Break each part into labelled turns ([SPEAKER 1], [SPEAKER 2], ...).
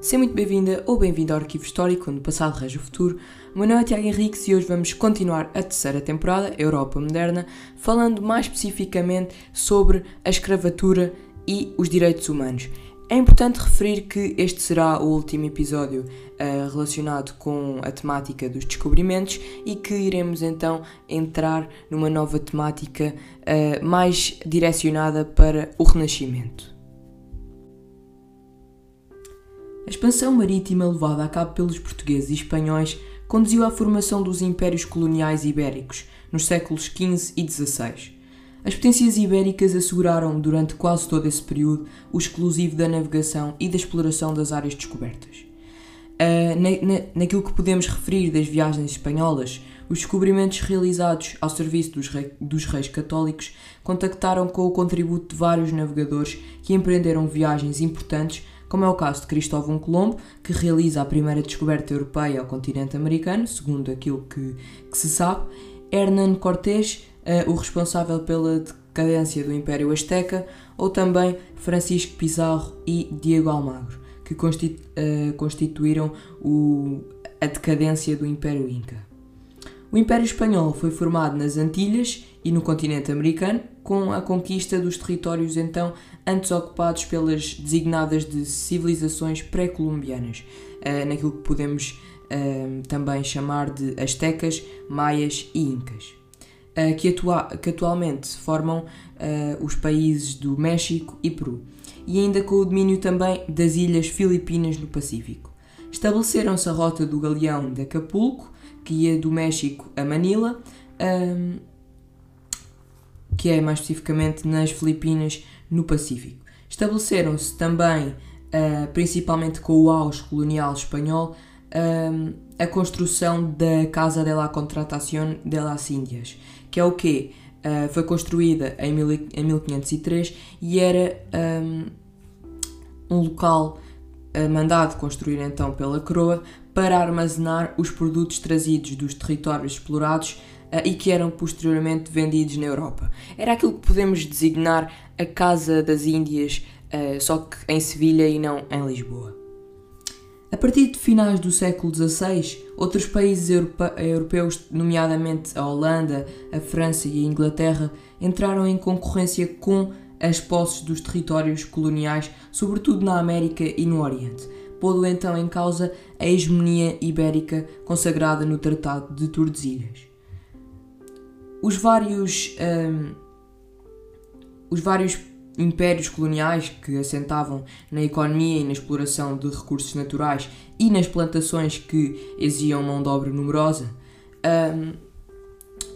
[SPEAKER 1] Seja muito bem-vinda ou bem-vindo ao Arquivo Histórico, onde o passado rege o futuro. O meu nome é Tiago Henriques e hoje vamos continuar a terceira temporada, Europa Moderna, falando mais especificamente sobre a escravatura e os direitos humanos. É importante referir que este será o último episódio uh, relacionado com a temática dos descobrimentos e que iremos então entrar numa nova temática uh, mais direcionada para o Renascimento. A expansão marítima levada a cabo pelos portugueses e espanhóis conduziu à formação dos impérios coloniais ibéricos nos séculos XV e XVI. As potências ibéricas asseguraram, durante quase todo esse período, o exclusivo da navegação e da exploração das áreas descobertas. Uh, na, na, naquilo que podemos referir das viagens espanholas, os descobrimentos realizados ao serviço dos, rei, dos reis católicos contactaram com o contributo de vários navegadores que empreenderam viagens importantes, como é o caso de Cristóvão Colombo, que realiza a primeira descoberta europeia ao continente americano, segundo aquilo que, que se sabe, Hernán Cortés, uh, o responsável pela decadência do Império Azteca, ou também Francisco Pizarro e Diego Almagro, que constitu uh, constituíram o, a decadência do Império Inca. O Império Espanhol foi formado nas Antilhas e no continente americano, com a conquista dos territórios então antes ocupados pelas designadas de civilizações pré-colombianas, uh, naquilo que podemos uh, também chamar de astecas, maias e incas. Uh, que, atua que, atualmente formam uh, os países do México e Peru, e ainda com o domínio também das ilhas Filipinas no Pacífico. Estabeleceram-se a rota do galeão de Acapulco, que ia do México a Manila, um, que é mais especificamente nas Filipinas no Pacífico. Estabeleceram-se também, uh, principalmente com o auge colonial espanhol, um, a construção da Casa de la Contratación de las Índias, que é o quê? Uh, foi construída em, mil, em 1503 e era um, um local uh, mandado construir então pela coroa para armazenar os produtos trazidos dos territórios explorados uh, e que eram posteriormente vendidos na Europa. Era aquilo que podemos designar a Casa das Índias, só que em Sevilha e não em Lisboa. A partir de finais do século XVI, outros países europeus, nomeadamente a Holanda, a França e a Inglaterra, entraram em concorrência com as posses dos territórios coloniais, sobretudo na América e no Oriente, pondo então em causa a hegemonia ibérica consagrada no Tratado de Tordesilhas. Os vários, um, os vários impérios coloniais que assentavam na economia e na exploração de recursos naturais e nas plantações que exigiam mão de obra numerosa, um,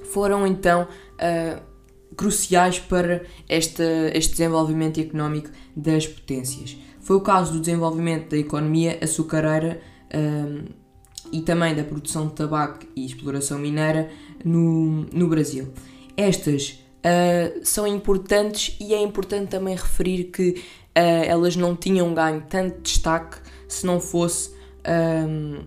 [SPEAKER 1] foram então uh, cruciais para este desenvolvimento económico das potências. Foi o caso do desenvolvimento da economia açucareira um, e também da produção de tabaco e exploração mineira no, no Brasil. Estas uh, são importantes e é importante também referir que uh, elas não tinham ganho tanto destaque se não fosse um,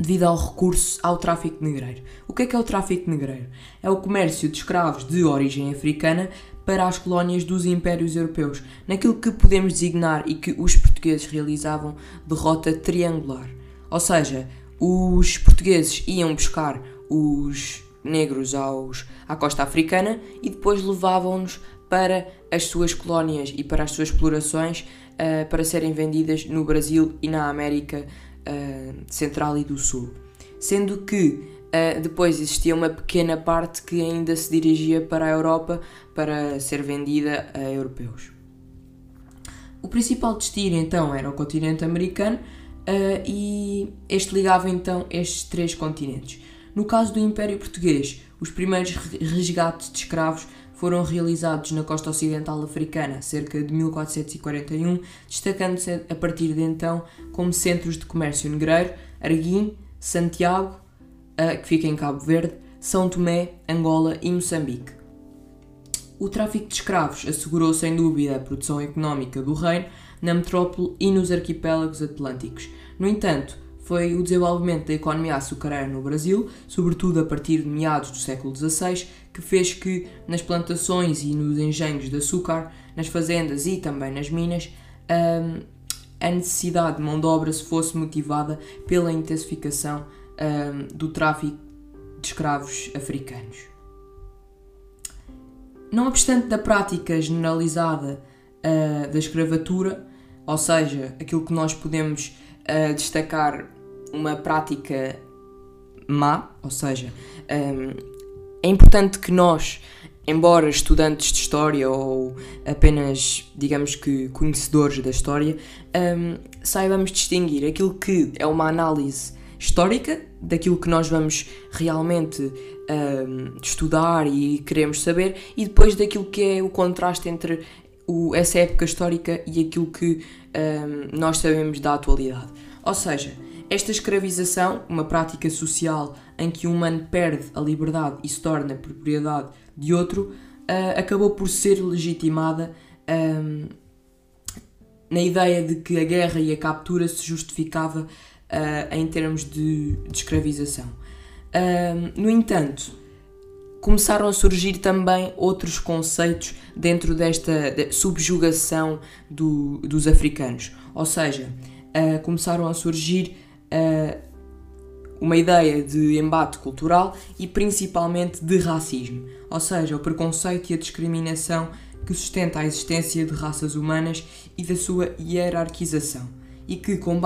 [SPEAKER 1] devido ao recurso ao tráfico negreiro. O que é que é o tráfico negreiro? É o comércio de escravos de origem africana para as colónias dos impérios europeus, naquilo que podemos designar e que os portugueses realizavam de rota triangular. Ou seja, os portugueses iam buscar os negros aos, à costa africana e depois levavam-nos para as suas colónias e para as suas explorações uh, para serem vendidas no Brasil e na América uh, Central e do Sul. Sendo que uh, depois existia uma pequena parte que ainda se dirigia para a Europa para ser vendida a europeus. O principal destino então era o continente americano e este ligava então estes três continentes. No caso do Império Português, os primeiros resgates de escravos foram realizados na costa ocidental africana, cerca de 1441, destacando-se a partir de então como centros de comércio negreiro Arguim, Santiago, que fica em Cabo Verde, São Tomé, Angola e Moçambique. O tráfico de escravos assegurou sem dúvida a produção económica do reino na metrópole e nos arquipélagos atlânticos. No entanto, foi o desenvolvimento da economia açucareira no Brasil, sobretudo a partir de meados do século XVI, que fez que nas plantações e nos engenhos de açúcar, nas fazendas e também nas minas, um, a necessidade de mão de obra se fosse motivada pela intensificação um, do tráfico de escravos africanos. Não obstante da prática generalizada uh, da escravatura, ou seja, aquilo que nós podemos uh, destacar uma prática má, ou seja, um, é importante que nós, embora estudantes de história ou apenas, digamos que, conhecedores da história, um, saibamos distinguir aquilo que é uma análise histórica, daquilo que nós vamos realmente um, estudar e queremos saber, e depois daquilo que é o contraste entre essa época histórica e aquilo que nós sabemos da atualidade. Ou seja, esta escravização, uma prática social em que um humano perde a liberdade e se torna propriedade de outro, uh, acabou por ser legitimada um, na ideia de que a guerra e a captura se justificava uh, em termos de, de escravização. Uh, no entanto, começaram a surgir também outros conceitos dentro desta de subjugação do, dos africanos. Ou seja, uh, começaram a surgir uh, uma ideia de embate cultural e principalmente de racismo, ou seja, o preconceito e a discriminação que sustenta a existência de raças humanas e da sua hierarquização, e que, com,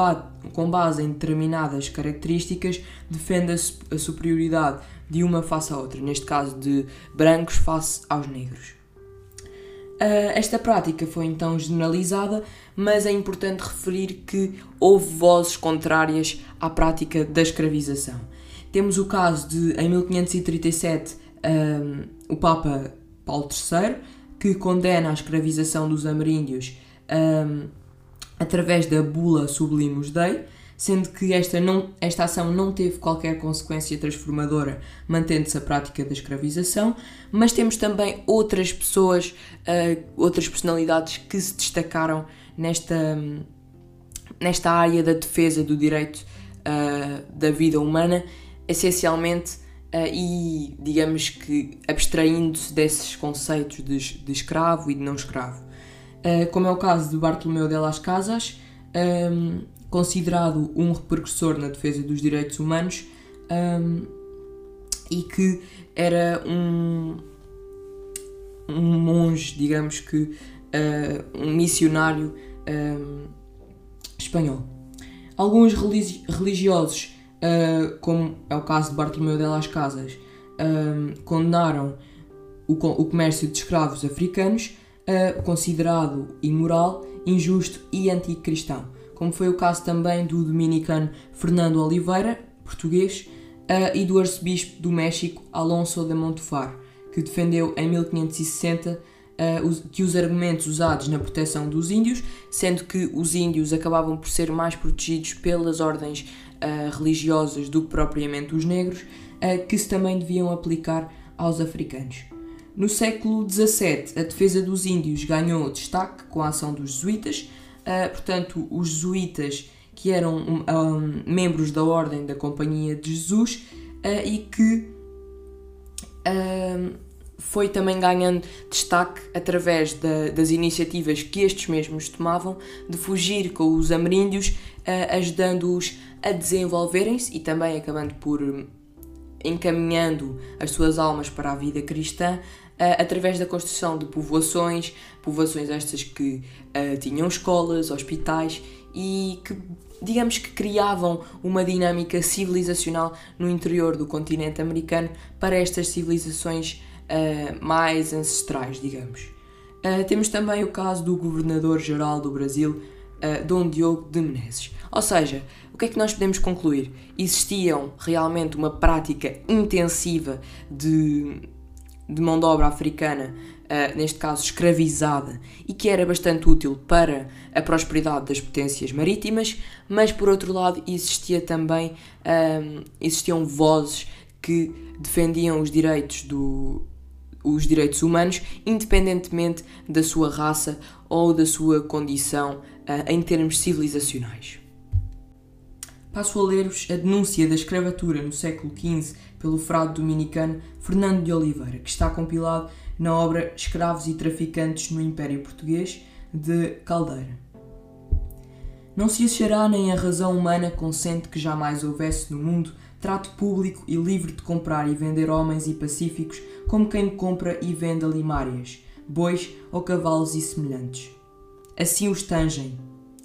[SPEAKER 1] com base em determinadas características, defende a superioridade de uma face à outra, neste caso de brancos face aos negros. Uh, esta prática foi então generalizada, mas é importante referir que houve vozes contrárias à prática da escravização. Temos o caso de, em 1537, um, o Papa Paulo III, que condena a escravização dos ameríndios um, através da bula Sublimus Dei, sendo que esta, não, esta ação não teve qualquer consequência transformadora, mantendo-se a prática da escravização, mas temos também outras pessoas, uh, outras personalidades que se destacaram nesta, nesta área da defesa do direito uh, da vida humana, essencialmente uh, e, digamos que, abstraindo-se desses conceitos de, de, escravo e de não escravo. como é o caso de Bartolomeu de las Casas, um, considerado um repercussor na defesa dos direitos humanos um, e que era um, um monge, digamos que uh, um missionário um, espanhol. Alguns religi religiosos, uh, como é o caso de Bartolomeu de las Casas, condenaram o, o, comércio de escravos africanos, uh, considerado imoral, injusto e anticristão como foi o caso também do dominicano Fernando Oliveira, português, uh, e do arcebispo do México Alonso de Montufar, que defendeu em 1560 uh, eh, que os argumentos usados na proteção dos índios, sendo que os índios acabavam por ser mais protegidos pelas ordens uh, religiosas do que propriamente os negros, que se também deviam aplicar aos africanos. No século XVII, a defesa dos índios ganhou destaque com a ação dos jesuítas, Uh, portanto, os jesuítas, que eram um, um, membros da Ordem da Companhia de Jesus uh, e que uh, foi também ganhando destaque através da, das iniciativas que estes mesmos tomavam de fugir com os ameríndios, ajudando-os a desenvolverem-se e também acabando por encaminhando as suas almas para a vida cristã uh, através da construção de povoações, povoações estas que uh, tinham escolas, hospitais e que, digamos que criavam uma dinâmica civilizacional no interior do continente americano para estas civilizações uh, mais ancestrais, digamos. temos também o caso do governador-geral do Brasil, Dom Diogo de Menezes. Ou seja, o que é que nós podemos concluir? Existiam realmente uma prática intensiva de de mão de obra africana, uh, neste caso escravizada, e que era bastante útil para a prosperidade das potências marítimas, mas por outro lado existia também uh, existiam vozes que defendiam os direitos do os direitos humanos, independentemente da sua raça ou da sua condição uh, em termos civilizacionais. Passo a ler-vos a denúncia da escravatura no século XV pelo frade dominicano Fernando de Oliveira, que está compilado na obra Escravos e Traficantes no Império Português, de Caldeira. Não se achará nem a razão humana consente que jamais houvesse no mundo trato público e livre de comprar e vender homens e pacíficos como quem compra e vende alimárias, bois ou cavalos e semelhantes. Assim os tangem,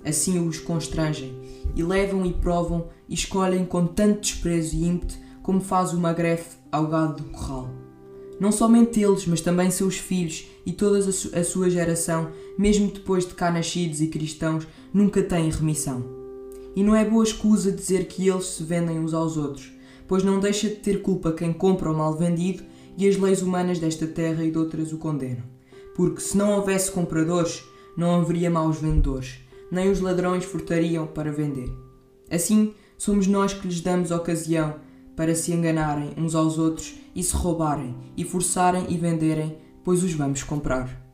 [SPEAKER 1] assim os constrangem, e levam e provam e escolhem com tanto desprezo e ímpeto como faz o magrefe ao gado do corral. Não somente eles, mas também seus filhos e toda a sua geração, mesmo depois de cá nascidos e cristãos, nunca têm remissão. E não é boa escusa dizer que eles se vendem uns aos outros, pois não deixa de ter culpa quem compra o mal vendido e as leis humanas desta terra e de outras o condenam. Porque se não houvesse compradores, não haveria maus vendedores, nem os ladrões furtariam para vender. Assim, somos nós que lhes damos ocasião para se enganarem uns aos outros e se roubarem, e forçarem e venderem, pois os vamos comprar.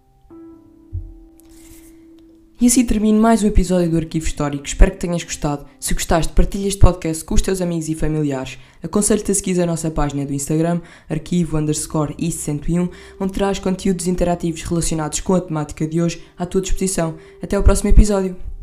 [SPEAKER 1] E assim termino mais um episódio do Arquivo Histórico. Espero que tenhas gostado. Se gostaste, partilha este podcast com os teus amigos e familiares. Aconselho-te a seguir a nossa página do Instagram, arquivo underscore 101, onde terás conteúdos interativos relacionados com a temática de hoje à tua disposição. Até ao próximo episódio.